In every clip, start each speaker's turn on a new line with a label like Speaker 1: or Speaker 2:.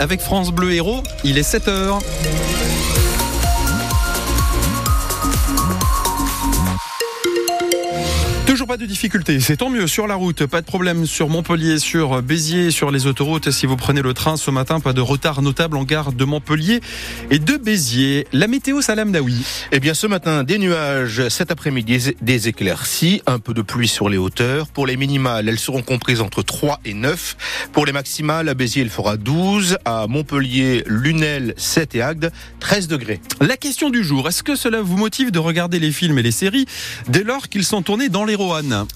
Speaker 1: Avec France Bleu Héros, il est 7h. Pas de difficulté, c'est tant mieux sur la route, pas de problème sur Montpellier, sur Béziers, sur les autoroutes. Si vous prenez le train ce matin, pas de retard notable en gare de Montpellier et de Béziers. La météo Salam Daoui.
Speaker 2: Eh bien ce matin, des nuages, cet après-midi des éclaircies, un peu de pluie sur les hauteurs. Pour les minimales, elles seront comprises entre 3 et 9. Pour les maximales, à Béziers, il fera 12, à Montpellier, Lunel, 7 et Agde, 13 degrés.
Speaker 1: La question du jour, est-ce que cela vous motive de regarder les films et les séries dès lors qu'ils sont tournés dans les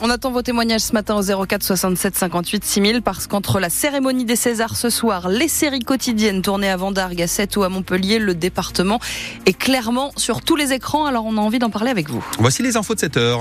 Speaker 3: on attend vos témoignages ce matin au 04 67 58 6000 parce qu'entre la cérémonie des Césars ce soir, les séries quotidiennes tournées à Vendargue, à 7 ou à Montpellier, le département est clairement sur tous les écrans. Alors on a envie d'en parler avec vous.
Speaker 1: Voici les infos de cette heure.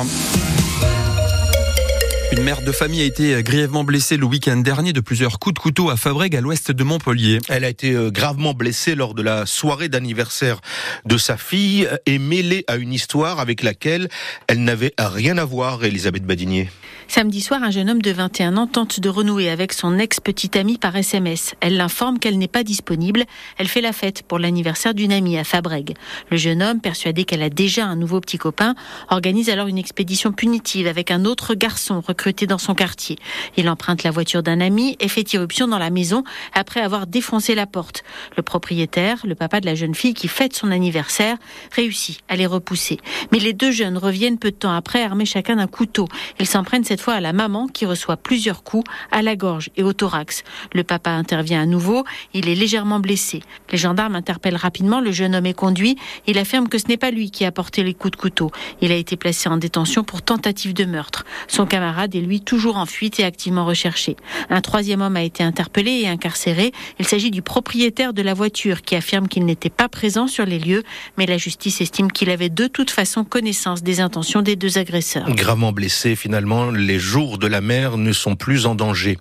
Speaker 1: Mère de famille a été grièvement blessée le week-end dernier de plusieurs coups de couteau à Fabrègue, à l'ouest de Montpellier.
Speaker 2: Elle a été euh, gravement blessée lors de la soirée d'anniversaire de sa fille et mêlée à une histoire avec laquelle elle n'avait rien à voir, Elisabeth Badinier.
Speaker 4: Samedi soir, un jeune homme de 21 ans tente de renouer avec son ex-petite amie par SMS. Elle l'informe qu'elle n'est pas disponible. Elle fait la fête pour l'anniversaire d'une amie à Fabrègue. Le jeune homme, persuadé qu'elle a déjà un nouveau petit copain, organise alors une expédition punitive avec un autre garçon recruté dans son quartier. Il emprunte la voiture d'un ami et fait irruption dans la maison après avoir défoncé la porte. Le propriétaire, le papa de la jeune fille qui fête son anniversaire, réussit à les repousser. Mais les deux jeunes reviennent peu de temps après armés chacun d'un couteau. Ils s'en prennent cette fois à la maman qui reçoit plusieurs coups à la gorge et au thorax. Le papa intervient à nouveau, il est légèrement blessé. Les gendarmes interpellent rapidement, le jeune homme est conduit, il affirme que ce n'est pas lui qui a porté les coups de couteau. Il a été placé en détention pour tentative de meurtre. Son camarade est lui toujours en fuite et activement recherché. Un troisième homme a été interpellé et incarcéré. Il s'agit du propriétaire de la voiture qui affirme qu'il n'était pas présent sur les lieux, mais la justice estime qu'il avait de toute façon connaissance des intentions des deux agresseurs.
Speaker 2: Gravement blessé finalement, les jours de la mer ne sont plus en danger.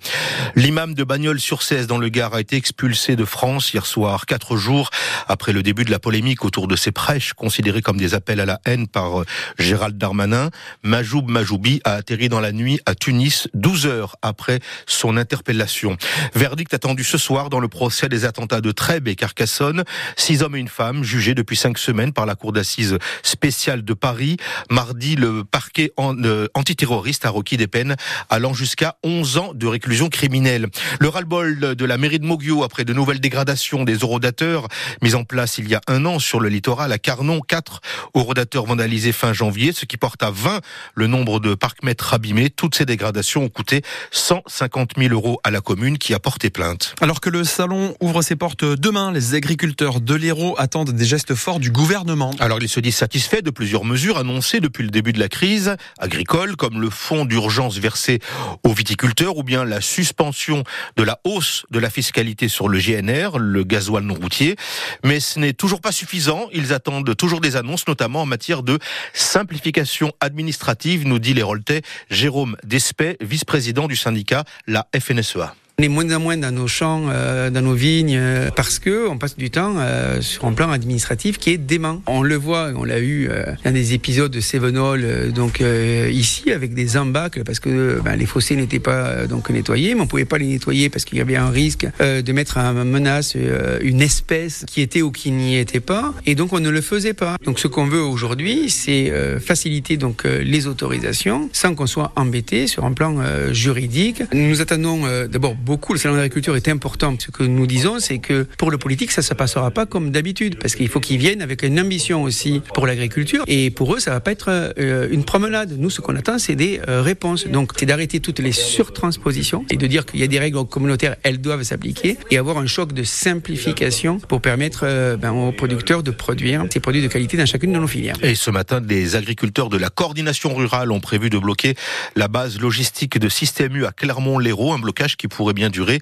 Speaker 2: L'imam de Bagnols-sur-Cèze dans le Gard a été expulsé de France hier soir, quatre jours après le début de la polémique autour de ses prêches considérés comme des appels à la haine par euh, Gérald Darmanin. Majoub Majoubi a atterri dans la nuit à Tunis, 12 heures après son interpellation. Verdict attendu ce soir dans le procès des attentats de Trèbes et Carcassonne. Six hommes et une femme jugés depuis cinq semaines par la cour d'assises spéciale de Paris. Mardi, le parquet euh, antiterroriste a requis des peines allant jusqu'à 11 ans de réclusion criminelle. Le ras-le-bol de la mairie de Moguio après de nouvelles dégradations des orodateurs mis en place il y a un an sur le littoral à Carnon, quatre orodateurs vandalisés fin janvier, ce qui porte à 20 le nombre de parcs-mètres abîmés. Toutes ces dégradations ont coûté 150 000 euros à la commune qui a porté plainte.
Speaker 1: Alors que le salon ouvre ses portes demain, les agriculteurs de l'Hérault attendent des gestes forts du gouvernement.
Speaker 2: Alors ils se disent satisfaits de plusieurs mesures annoncées depuis le début de la crise agricole, comme le fonds d'urgence versé aux viticulteurs ou bien la suspension de la hausse de la fiscalité sur le GNR, le gasoil non routier. Mais ce n'est toujours pas suffisant. Ils attendent toujours des annonces, notamment en matière de simplification administrative, nous dit les Roltais Jérôme Despet, vice-président du syndicat, la FNSEA.
Speaker 5: On est moins en moins dans nos champs, euh, dans nos vignes, euh, parce que on passe du temps euh, sur un plan administratif qui est dément. On le voit, on l'a eu dans des épisodes de Sévenol, donc ici avec des embâcles, parce que ben, les fossés n'étaient pas donc nettoyés, mais on pouvait pas les nettoyer parce qu'il y avait un risque de mettre en menace une espèce qui était ou qui n'y était pas, et donc on ne le faisait pas. Donc ce qu'on veut aujourd'hui, c'est faciliter donc les autorisations sans qu'on soit embêté sur un plan juridique. Nous attendons d'abord. Le salon d'agriculture est important. Ce que nous disons, c'est que pour le politique, ça ne se passera pas comme d'habitude, parce qu'il faut qu'ils viennent avec une ambition aussi pour l'agriculture. Et pour eux, ça va pas être euh, une promenade. Nous, ce qu'on attend, c'est des euh, réponses. Donc, c'est d'arrêter toutes les surtranspositions et de dire qu'il y a des règles communautaires, elles doivent s'appliquer et avoir un choc de simplification pour permettre euh, ben, aux producteurs de produire ces produits de qualité dans chacune de nos filières.
Speaker 2: Et ce matin, des agriculteurs de la coordination rurale ont prévu de bloquer la base logistique de Système U à Clermont-Lérault, un blocage qui pourrait bien durer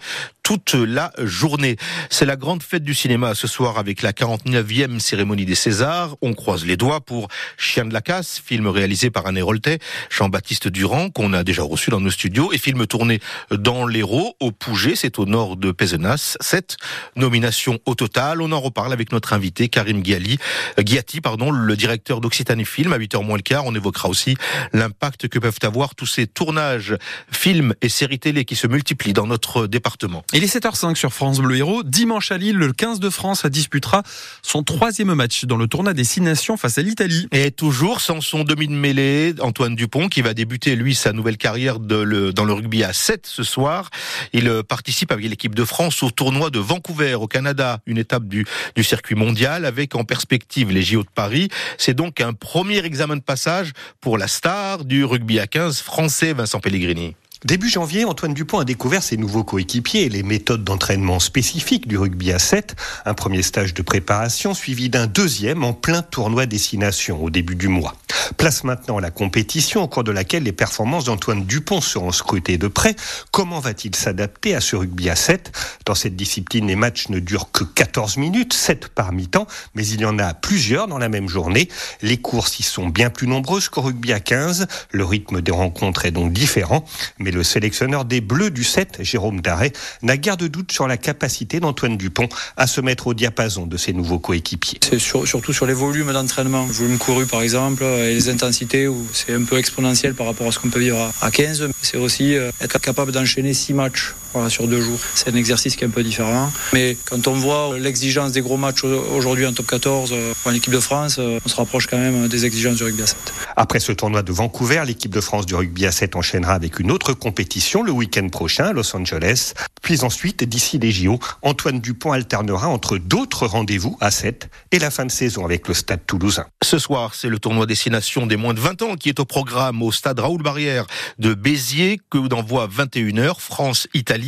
Speaker 2: toute la journée. C'est la grande fête du cinéma ce soir avec la 49e cérémonie des Césars. On croise les doigts pour Chien de la casse, film réalisé par un Héroltais, Jean-Baptiste Durand, qu'on a déjà reçu dans nos studios, et film tourné dans l'Hérault, au Pouget, c'est au nord de Pézenas. Sept nominations au total. On en reparle avec notre invité Karim Ghiali, Ghiati, pardon, le directeur d'Occitanie Film. À 8h moins le quart, on évoquera aussi l'impact que peuvent avoir tous ces tournages, films et séries télé qui se multiplient dans notre département.
Speaker 1: Il est 7h05 sur France Bleu Héros. Dimanche à Lille, le 15 de France disputera son troisième match dans le tournoi des Six Nations face à l'Italie.
Speaker 2: Et toujours sans son demi de mêlée, Antoine Dupont, qui va débuter, lui, sa nouvelle carrière dans le rugby à 7 ce soir. Il euh, participe avec l'équipe de France au tournoi de Vancouver, au Canada, une étape du, du circuit mondial, avec en perspective les JO de Paris. C'est donc un premier examen de passage pour la star du rugby à 15 français, Vincent Pellegrini.
Speaker 6: Début janvier, Antoine Dupont a découvert ses nouveaux coéquipiers et les méthodes d'entraînement spécifiques du rugby à 7. Un premier stage de préparation suivi d'un deuxième en plein tournoi destination au début du mois. Place maintenant la compétition au cours de laquelle les performances d'Antoine Dupont seront scrutées de près. Comment va-t-il s'adapter à ce rugby à 7 Dans cette discipline, les matchs ne durent que 14 minutes, 7 par mi-temps, mais il y en a plusieurs dans la même journée. Les courses y sont bien plus nombreuses qu'au rugby à 15. Le rythme des rencontres est donc différent, mais le sélectionneur des Bleus du 7, Jérôme Darret, n'a guère de doute sur la capacité d'Antoine Dupont à se mettre au diapason de ses nouveaux coéquipiers.
Speaker 7: C'est surtout sur les volumes d'entraînement. Volume couru par exemple, et les intensités où c'est un peu exponentiel par rapport à ce qu'on peut vivre à 15. C'est aussi euh, être capable d'enchaîner 6 matchs voilà, sur deux jours. C'est un exercice qui est un peu différent. Mais quand on voit l'exigence des gros matchs aujourd'hui en top 14 euh, en équipe de France, euh, on se rapproche quand même des exigences du rugby à 7.
Speaker 6: Après ce tournoi de Vancouver, l'équipe de France du rugby à 7 enchaînera avec une autre compétition le week-end prochain à Los Angeles. Puis ensuite, d'ici les JO, Antoine Dupont alternera entre d'autres rendez-vous à 7 et la fin de saison avec le Stade toulousain.
Speaker 2: Ce soir, c'est le tournoi destination des moins de 20 ans qui est au programme au Stade Raoul Barrière de Béziers que d'envoie 21h France-Italie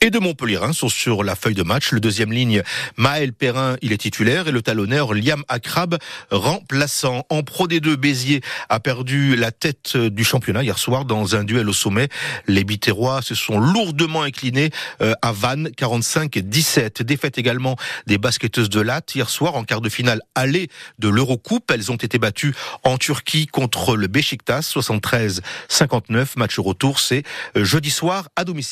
Speaker 2: et de Montpellier sont sur la feuille de match. Le deuxième ligne, Maël Perrin, il est titulaire et le talonneur Liam Akrab remplaçant. En Pro D2, Béziers a perdu la tête du championnat hier soir dans un duel au sommet. Les Biterrois se sont lourdement inclinés euh, à Vannes, 45-17. Défaite également des basketteuses de Latte hier soir en quart de finale aller de l'Eurocoupe. Elles ont été battues en Turquie contre le Beşiktaş, 73-59. Match retour, c'est euh, jeudi soir à domicile.